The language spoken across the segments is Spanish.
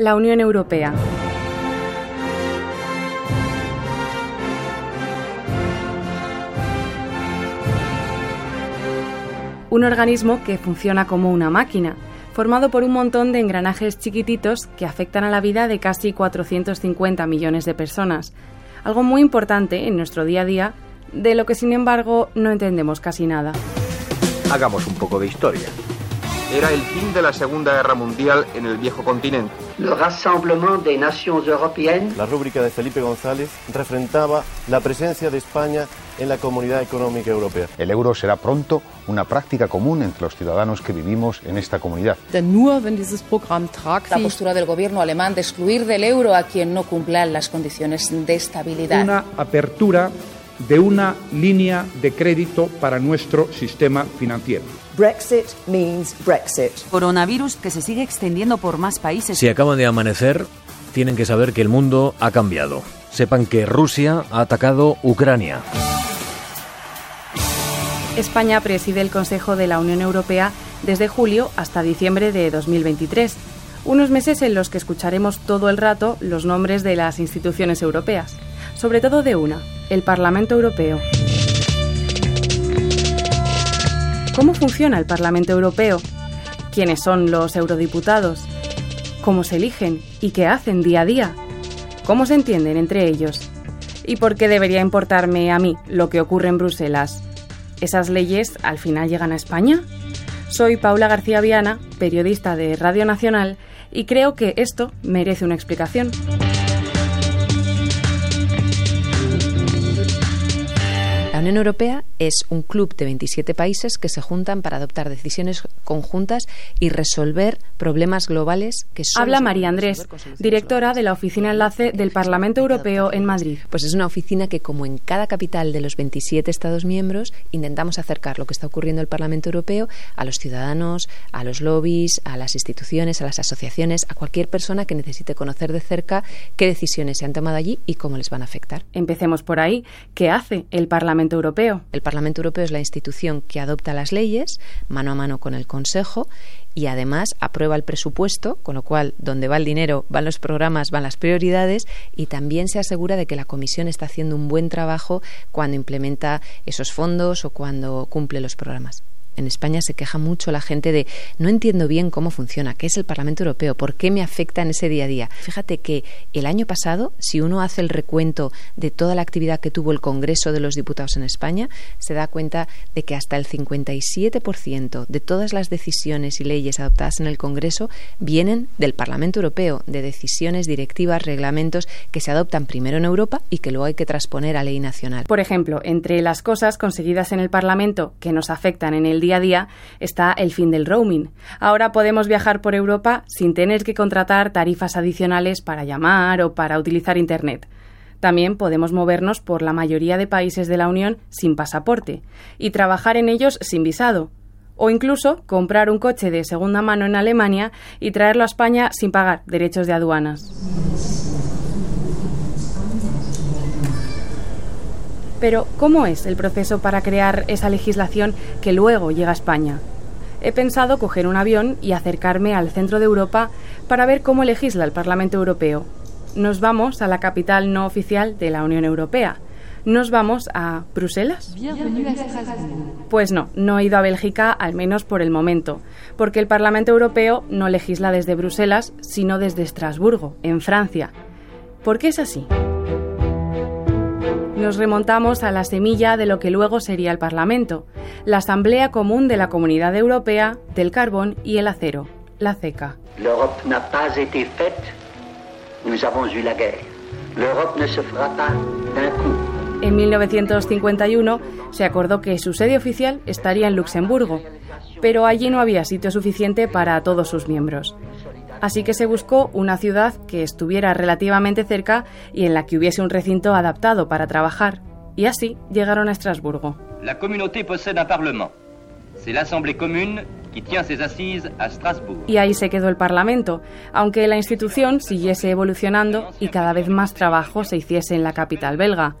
La Unión Europea. Un organismo que funciona como una máquina, formado por un montón de engranajes chiquititos que afectan a la vida de casi 450 millones de personas, algo muy importante en nuestro día a día, de lo que sin embargo no entendemos casi nada. Hagamos un poco de historia. Era el fin de la Segunda Guerra Mundial en el viejo continente. Le Rassemblement des Nations Européennes. La rúbrica de Felipe González refrentaba la presencia de España en la Comunidad Económica Europea. El euro será pronto una práctica común entre los ciudadanos que vivimos en esta comunidad. La postura del gobierno alemán de excluir del euro a quien no cumpla las condiciones de estabilidad. Una apertura de una línea de crédito para nuestro sistema financiero. Brexit means Brexit. Coronavirus que se sigue extendiendo por más países. Si acaban de amanecer, tienen que saber que el mundo ha cambiado. Sepan que Rusia ha atacado Ucrania. España preside el Consejo de la Unión Europea desde julio hasta diciembre de 2023, unos meses en los que escucharemos todo el rato los nombres de las instituciones europeas, sobre todo de una, el Parlamento Europeo. ¿Cómo funciona el Parlamento Europeo? ¿Quiénes son los eurodiputados? ¿Cómo se eligen y qué hacen día a día? ¿Cómo se entienden entre ellos? ¿Y por qué debería importarme a mí lo que ocurre en Bruselas? ¿Esas leyes al final llegan a España? Soy Paula García Viana, periodista de Radio Nacional, y creo que esto merece una explicación. La Unión Europea es un club de 27 países que se juntan para adoptar decisiones conjuntas y resolver problemas globales que son. Habla María Andrés, directora de la Oficina Enlace del Parlamento Europeo en Madrid. Pues es una oficina que, como en cada capital de los 27 Estados miembros, intentamos acercar lo que está ocurriendo en el Parlamento Europeo a los ciudadanos, a los lobbies, a las instituciones, a las asociaciones, a cualquier persona que necesite conocer de cerca qué decisiones se han tomado allí y cómo les van a afectar. Empecemos por ahí. ¿Qué hace el Parlamento Europeo? El Parlamento Europeo es la institución que adopta las leyes mano a mano con el Consejo y además aprueba el presupuesto, con lo cual donde va el dinero van los programas, van las prioridades y también se asegura de que la Comisión está haciendo un buen trabajo cuando implementa esos fondos o cuando cumple los programas en España se queja mucho la gente de no entiendo bien cómo funciona, qué es el Parlamento Europeo, por qué me afecta en ese día a día. Fíjate que el año pasado, si uno hace el recuento de toda la actividad que tuvo el Congreso de los Diputados en España, se da cuenta de que hasta el 57% de todas las decisiones y leyes adoptadas en el Congreso vienen del Parlamento Europeo, de decisiones, directivas, reglamentos que se adoptan primero en Europa y que luego hay que transponer a ley nacional. Por ejemplo, entre las cosas conseguidas en el Parlamento que nos afectan en el día a día está el fin del roaming. Ahora podemos viajar por Europa sin tener que contratar tarifas adicionales para llamar o para utilizar Internet. También podemos movernos por la mayoría de países de la Unión sin pasaporte y trabajar en ellos sin visado. O incluso comprar un coche de segunda mano en Alemania y traerlo a España sin pagar derechos de aduanas. Pero, ¿cómo es el proceso para crear esa legislación que luego llega a España? He pensado coger un avión y acercarme al centro de Europa para ver cómo legisla el Parlamento Europeo. Nos vamos a la capital no oficial de la Unión Europea. ¿Nos vamos a Bruselas? Pues no, no he ido a Bélgica, al menos por el momento, porque el Parlamento Europeo no legisla desde Bruselas, sino desde Estrasburgo, en Francia. ¿Por qué es así? Nos remontamos a la semilla de lo que luego sería el Parlamento, la Asamblea Común de la Comunidad Europea del Carbón y el Acero, la CECA. L'Europe n'a pas été faite, nous avons eu la guerre. L'Europe ne se fera pas d'un coup. En 1951 se acordó que su sede oficial estaría en Luxemburgo, pero allí no había sitio suficiente para todos sus miembros. Así que se buscó una ciudad que estuviera relativamente cerca y en la que hubiese un recinto adaptado para trabajar. Y así llegaron a Estrasburgo. La communauté possède un parlement. C'est l'Assemblée commune qui tient ses assises à Strasbourg. Y ahí se quedó el Parlamento, aunque la institución siguiese evolucionando y cada vez más trabajo se hiciese en la capital belga.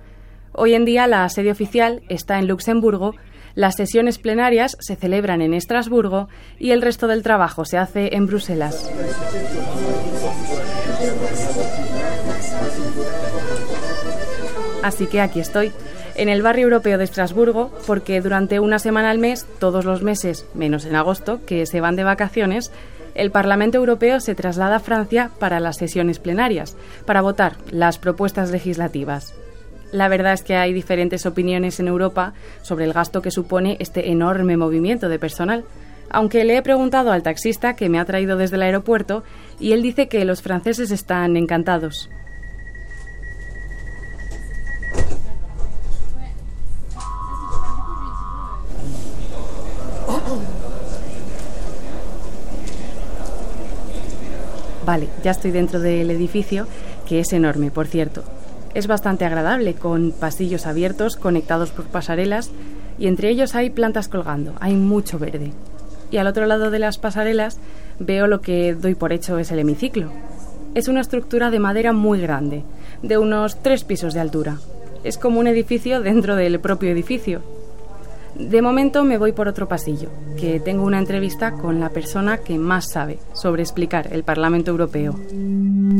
Hoy en día la sede oficial está en Luxemburgo las sesiones plenarias se celebran en Estrasburgo y el resto del trabajo se hace en Bruselas. Así que aquí estoy, en el barrio europeo de Estrasburgo, porque durante una semana al mes, todos los meses, menos en agosto, que se van de vacaciones, el Parlamento Europeo se traslada a Francia para las sesiones plenarias, para votar las propuestas legislativas. La verdad es que hay diferentes opiniones en Europa sobre el gasto que supone este enorme movimiento de personal, aunque le he preguntado al taxista que me ha traído desde el aeropuerto y él dice que los franceses están encantados. Vale, ya estoy dentro del edificio, que es enorme, por cierto. Es bastante agradable, con pasillos abiertos conectados por pasarelas y entre ellos hay plantas colgando, hay mucho verde. Y al otro lado de las pasarelas veo lo que doy por hecho es el hemiciclo. Es una estructura de madera muy grande, de unos tres pisos de altura. Es como un edificio dentro del propio edificio. De momento me voy por otro pasillo, que tengo una entrevista con la persona que más sabe sobre explicar el Parlamento Europeo.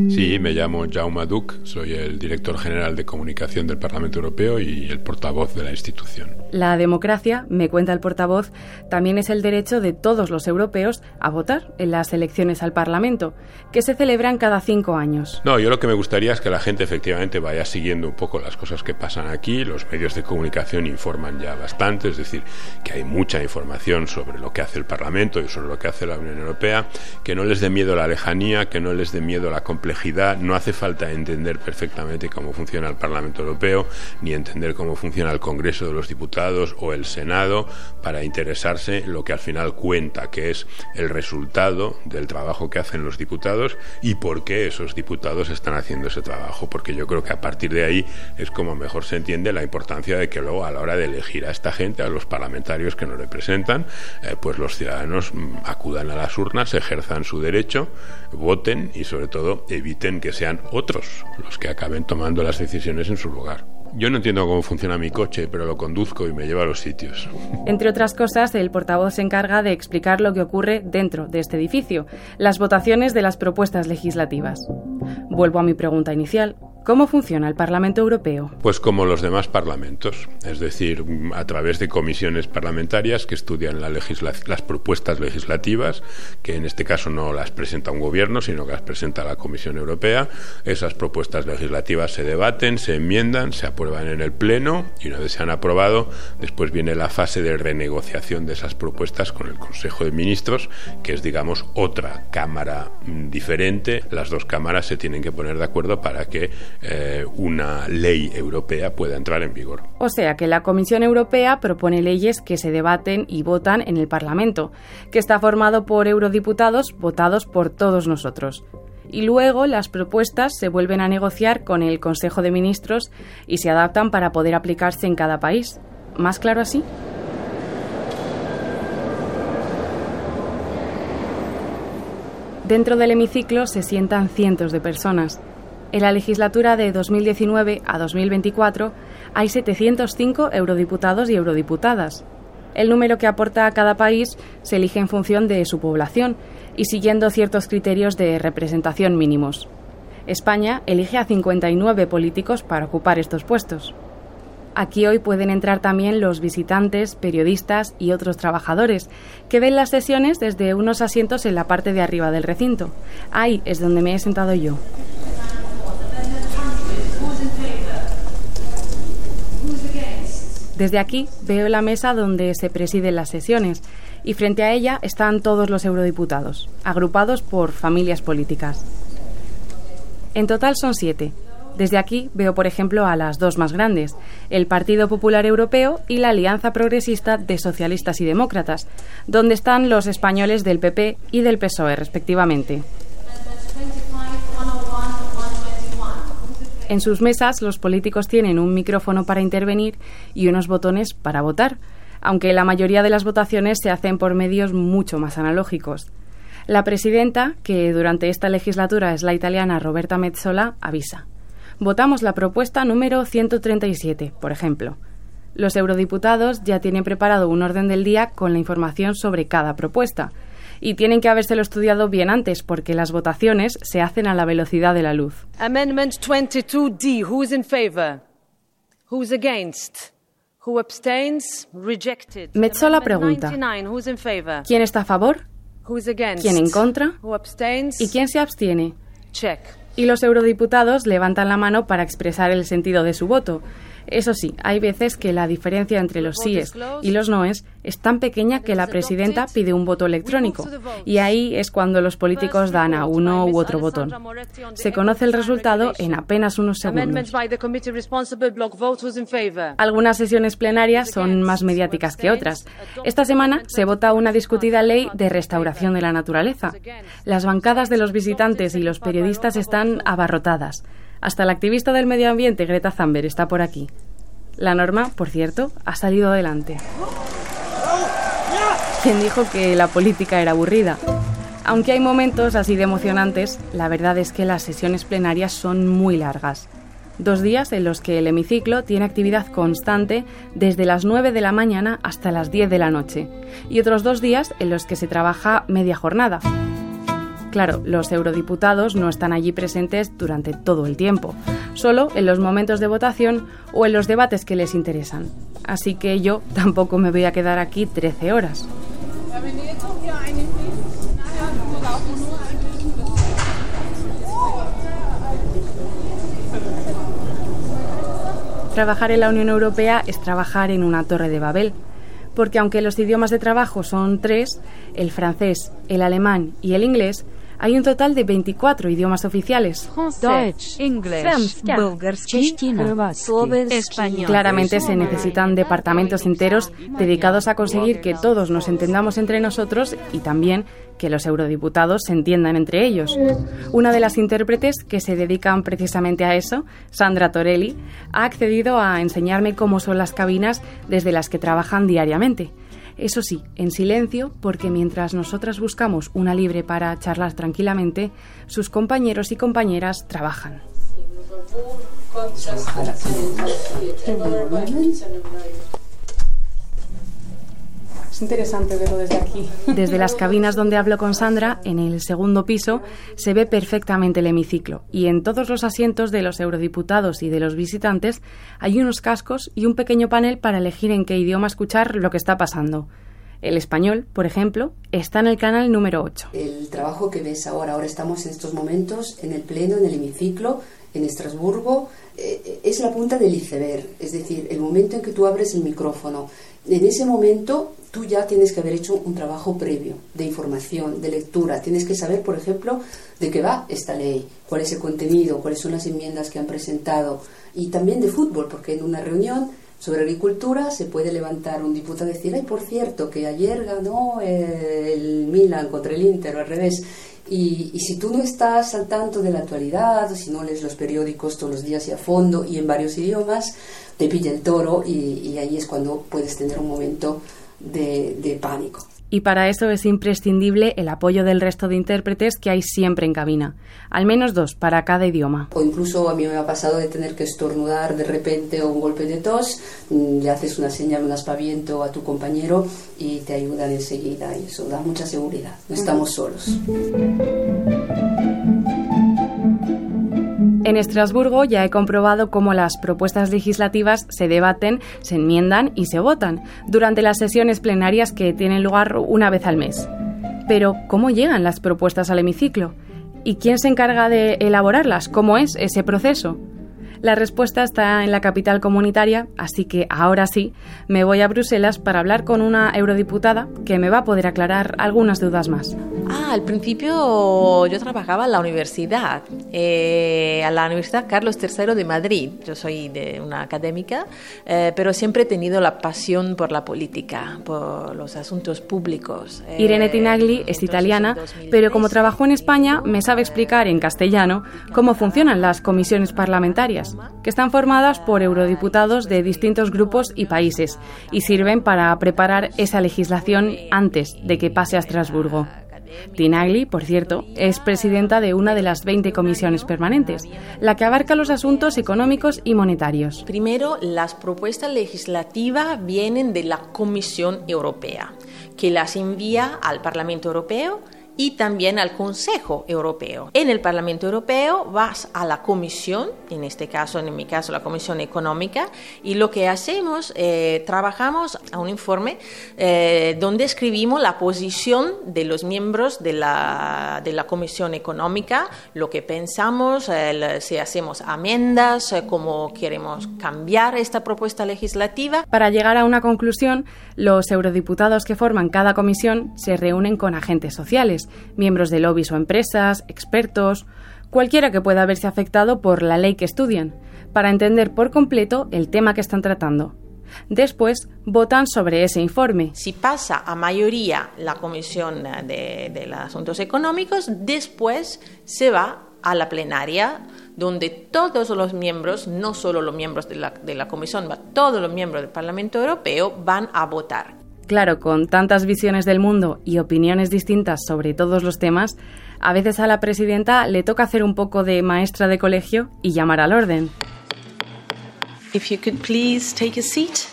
Sí, me llamo Jaume Duc, soy el director general de comunicación del Parlamento Europeo y el portavoz de la institución. La democracia, me cuenta el portavoz, también es el derecho de todos los europeos a votar en las elecciones al Parlamento, que se celebran cada cinco años. No, yo lo que me gustaría es que la gente efectivamente vaya siguiendo un poco las cosas que pasan aquí. Los medios de comunicación informan ya bastante, decir, que hay mucha información sobre lo que hace el Parlamento y sobre lo que hace la Unión Europea, que no les dé miedo la lejanía, que no les dé miedo la complejidad. No hace falta entender perfectamente cómo funciona el Parlamento Europeo, ni entender cómo funciona el Congreso de los Diputados o el Senado para interesarse en lo que al final cuenta, que es el resultado del trabajo que hacen los diputados y por qué esos diputados están haciendo ese trabajo, porque yo creo que a partir de ahí es como mejor se entiende la importancia de que luego a la hora de elegir a esta gente, los parlamentarios que nos representan, eh, pues los ciudadanos mm, acudan a las urnas, ejerzan su derecho, voten y sobre todo eviten que sean otros los que acaben tomando las decisiones en su lugar. Yo no entiendo cómo funciona mi coche, pero lo conduzco y me lleva a los sitios. Entre otras cosas, el portavoz se encarga de explicar lo que ocurre dentro de este edificio, las votaciones de las propuestas legislativas. Vuelvo a mi pregunta inicial. ¿Cómo funciona el Parlamento Europeo? Pues como los demás parlamentos, es decir, a través de comisiones parlamentarias que estudian las propuestas legislativas, que en este caso no las presenta un gobierno, sino que las presenta la Comisión Europea. Esas propuestas legislativas se debaten, se enmiendan, se aprueban en el Pleno y una vez se han aprobado, después viene la fase de renegociación de esas propuestas con el Consejo de Ministros, que es, digamos, otra cámara mm, diferente. Las dos cámaras se tienen que poner de acuerdo para que eh, una ley europea pueda entrar en vigor. O sea que la Comisión Europea propone leyes que se debaten y votan en el Parlamento, que está formado por eurodiputados votados por todos nosotros. Y luego las propuestas se vuelven a negociar con el Consejo de Ministros y se adaptan para poder aplicarse en cada país. ¿Más claro así? Dentro del hemiciclo se sientan cientos de personas. En la legislatura de 2019 a 2024 hay 705 eurodiputados y eurodiputadas. El número que aporta a cada país se elige en función de su población y siguiendo ciertos criterios de representación mínimos. España elige a 59 políticos para ocupar estos puestos. Aquí hoy pueden entrar también los visitantes, periodistas y otros trabajadores que ven las sesiones desde unos asientos en la parte de arriba del recinto. Ahí es donde me he sentado yo. Desde aquí veo la mesa donde se presiden las sesiones y frente a ella están todos los eurodiputados, agrupados por familias políticas. En total son siete. Desde aquí veo, por ejemplo, a las dos más grandes, el Partido Popular Europeo y la Alianza Progresista de Socialistas y Demócratas, donde están los españoles del PP y del PSOE, respectivamente. En sus mesas los políticos tienen un micrófono para intervenir y unos botones para votar, aunque la mayoría de las votaciones se hacen por medios mucho más analógicos. La presidenta, que durante esta legislatura es la italiana Roberta Mezzola, avisa. Votamos la propuesta número 137, por ejemplo. Los eurodiputados ya tienen preparado un orden del día con la información sobre cada propuesta Y tienen que habérselo estudiado bien antes, porque las votaciones se hacen a la velocidad de la luz. Amendment 22D. Who's in favor? Who's against? Who abstains? Rejected. Metzola pregunta. 99. Who's in favor? ¿Quién está a favor? ¿Quién en contra? Who? ¿Y quién se abstiene? Check. Y los eurodiputados levantan la mano para expresar el sentido de su voto. Eso sí, hay veces que la diferencia entre los síes y los noes es tan pequeña que la presidenta pide un voto electrónico y ahí es cuando los políticos dan a uno u otro botón. Se conoce el resultado en apenas unos segundos. Algunas sesiones plenarias son más mediáticas que otras. Esta semana se vota una discutida ley de restauración de la naturaleza. Las bancadas de los visitantes y los periodistas están abarrotadas. Hasta la activista del medio ambiente Greta Thunberg está por aquí. La norma, por cierto, ha salido adelante. ¿Quién dijo que la política era aburrida? Aunque hay momentos así de emocionantes, la verdad es que las sesiones plenarias son muy largas. Dos días en los que el hemiciclo tiene actividad constante desde las 9 de la mañana hasta las 10 de la noche. Y otros dos días en los que se trabaja media jornada. Claro, los eurodiputados no están allí presentes durante todo el tiempo, solo en los momentos de votación o en los debates que les interesan. Así que yo tampoco me voy a quedar aquí 13 horas. Trabajar en la Unión Europea es trabajar en una torre de Babel, porque aunque los idiomas de trabajo son tres, el francés, el alemán y el inglés, hay un total de 24 idiomas oficiales. Claramente se necesitan departamentos enteros dedicados a conseguir que todos nos entendamos entre nosotros y también que los eurodiputados se entiendan entre ellos. Una de las intérpretes que se dedican precisamente a eso, Sandra Torelli, ha accedido a enseñarme cómo son las cabinas desde las que trabajan diariamente. Eso sí, en silencio, porque mientras nosotras buscamos una libre para charlar tranquilamente, sus compañeros y compañeras trabajan. Es interesante verlo desde aquí. Desde las cabinas donde hablo con Sandra, en el segundo piso, se ve perfectamente el hemiciclo y en todos los asientos de los eurodiputados y de los visitantes hay unos cascos y un pequeño panel para elegir en qué idioma escuchar lo que está pasando. El español, por ejemplo, está en el canal número 8. El trabajo que ves ahora, ahora estamos en estos momentos en el Pleno, en el hemiciclo, en Estrasburgo, eh, es la punta del iceberg, es decir, el momento en que tú abres el micrófono. En ese momento tú ya tienes que haber hecho un trabajo previo de información, de lectura. Tienes que saber, por ejemplo, de qué va esta ley, cuál es el contenido, cuáles son las enmiendas que han presentado y también de fútbol, porque en una reunión sobre agricultura se puede levantar un diputado y decir, ay, por cierto, que ayer ganó el Milan contra el Inter o al revés. Y, y, si tú no estás al tanto de la actualidad, si no lees los periódicos todos los días y a fondo y en varios idiomas, te pilla el toro y, y ahí es cuando puedes tener un momento de, de pánico y para eso es imprescindible el apoyo del resto de intérpretes que hay siempre en cabina, al menos dos para cada idioma. O incluso a mí me ha pasado de tener que estornudar de repente o un golpe de tos, mm, le haces una señal, un aspaviento a tu compañero y te ayudan enseguida y eso da mucha seguridad, no estamos solos. En Estrasburgo ya he comprobado cómo las propuestas legislativas se debaten, se enmiendan y se votan durante las sesiones plenarias que tienen lugar una vez al mes. Pero, ¿cómo llegan las propuestas al hemiciclo? ¿Y quién se encarga de elaborarlas? ¿Cómo es ese proceso? La respuesta está en la capital comunitaria, así que ahora sí, me voy a Bruselas para hablar con una eurodiputada que me va a poder aclarar algunas dudas más. Ah, al principio yo trabajaba en la universidad, eh, a la Universidad Carlos III de Madrid. Yo soy de una académica, eh, pero siempre he tenido la pasión por la política, por los asuntos públicos. Eh, Irene Tinagli es italiana, pero como trabajó en España, me sabe explicar en castellano cómo funcionan las comisiones parlamentarias que están formadas por eurodiputados de distintos grupos y países y sirven para preparar esa legislación antes de que pase a Estrasburgo. Tinagli, por cierto, es presidenta de una de las 20 comisiones permanentes, la que abarca los asuntos económicos y monetarios. Primero, las propuestas legislativas vienen de la Comisión Europea que las envía al Parlamento Europeo y también al Consejo Europeo. En el Parlamento Europeo vas a la Comisión, en este caso, en mi caso, la Comisión Económica, y lo que hacemos, eh, trabajamos a un informe eh, donde escribimos la posición de los miembros de la, de la Comisión Económica, lo que pensamos, si hacemos amendas, eh, cómo queremos cambiar esta propuesta legislativa. Para llegar a una conclusión, los eurodiputados que forman cada comisión se reúnen con agentes sociales miembros de lobbies o empresas, expertos, cualquiera que pueda verse afectado por la ley que estudian, para entender por completo el tema que están tratando. Después votan sobre ese informe. Si pasa a mayoría la Comisión de, los Asuntos Económicos, después se va a la plenaria, donde todos los miembros, no solo los miembros de la, de la Comisión, todos los miembros del Parlamento Europeo van a votar. Claro, con tantas visiones del mundo y opiniones distintas sobre todos los temas, a veces a la presidenta le toca hacer un poco de maestra de colegio y llamar al orden. If you could please take a seat.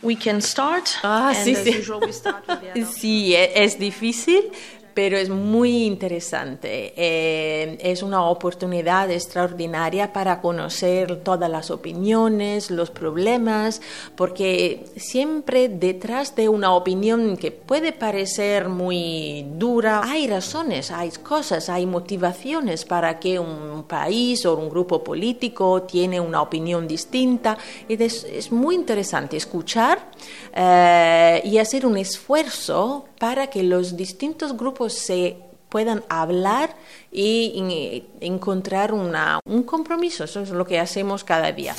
We can start. Ah, sí, sí. sí, e-, es difícil, pero es muy interesante. Eh, es una oportunidad extraordinaria para conocer todas las opiniones, los problemas, porque siempre detrás de una opinión que puede parecer muy dura, hay razones, hay cosas, hay motivaciones para que un país o un grupo político tiene una opinión distinta. Es, es muy interesante escuchar eh, y hacer un esfuerzo para que los distintos grupos se puedan hablar y, encontrar una, un compromiso. Eso es lo que hacemos cada día.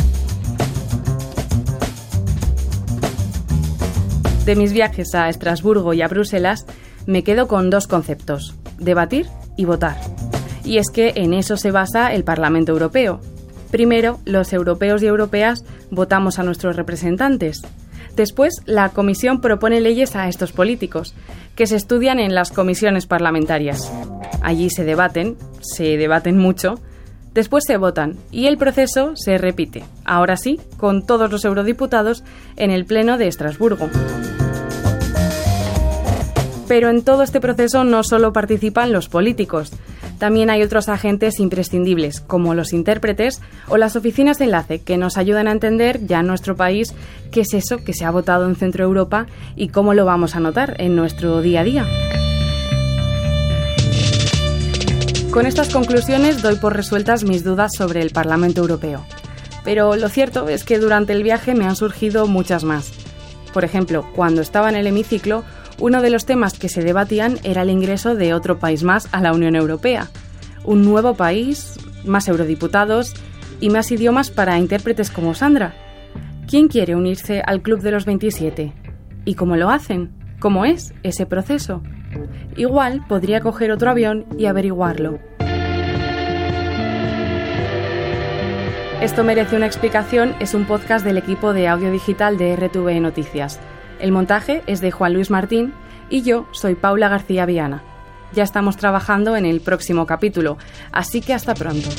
De mis viajes a Estrasburgo y a Bruselas, me quedo con dos conceptos, debatir y votar. Y es que en eso se basa el Parlamento Europeo. Primero, los europeos y europeas votamos a nuestros representantes, Después, la Comisión propone leyes a estos políticos, que se estudian en las comisiones parlamentarias. Allí se debaten, se debaten mucho, después se votan y el proceso se repite, ahora sí, con todos los eurodiputados en el Pleno de Estrasburgo. Pero en todo este proceso no solo participan los políticos, también hay otros agentes imprescindibles, como los intérpretes o las oficinas de enlace, que nos ayudan a entender ya en nuestro país qué es eso que se ha votado en Centro Europa y cómo lo vamos a notar en nuestro día a día. Con estas conclusiones doy por resueltas mis dudas sobre el Parlamento Europeo. Pero lo cierto es que durante el viaje me han surgido muchas más. Por ejemplo, cuando estaba en el hemiciclo, uno de los temas que se debatían era el ingreso de otro país más a la Unión Europea. Un nuevo país, más eurodiputados y más idiomas para intérpretes como Sandra. ¿Quién quiere unirse al Club de los 27? ¿Y cómo lo hacen? ¿Cómo es ese proceso? Igual podría coger otro avión y averiguarlo. Esto merece una explicación es un podcast del equipo de audio digital de RTV Noticias. El montaje es de Juan Luis Martín y yo soy Paula García Viana. Ya estamos trabajando en el próximo capítulo, así que hasta pronto.